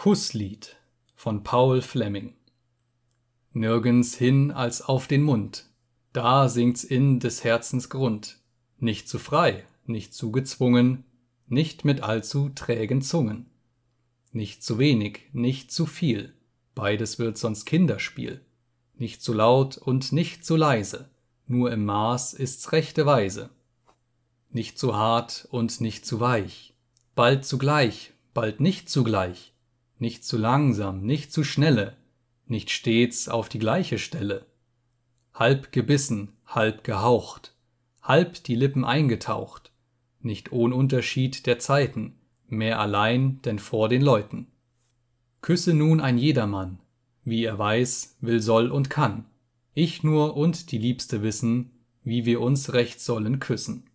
Kusslied von Paul Fleming Nirgends hin als auf den Mund, da sinkt's in des Herzens Grund, nicht zu frei, nicht zu gezwungen, nicht mit allzu trägen Zungen. Nicht zu wenig, nicht zu viel, beides wird sonst Kinderspiel. Nicht zu laut und nicht zu leise, nur im Maß ist's rechte Weise. Nicht zu hart und nicht zu weich, bald zugleich, bald nicht zugleich, nicht zu langsam, nicht zu schnelle, nicht stets auf die gleiche Stelle. Halb gebissen, halb gehaucht, halb die Lippen eingetaucht, nicht ohn Unterschied der Zeiten, mehr allein denn vor den Leuten. Küsse nun ein jedermann, wie er weiß, will, soll und kann, ich nur und die Liebste wissen, wie wir uns recht sollen küssen.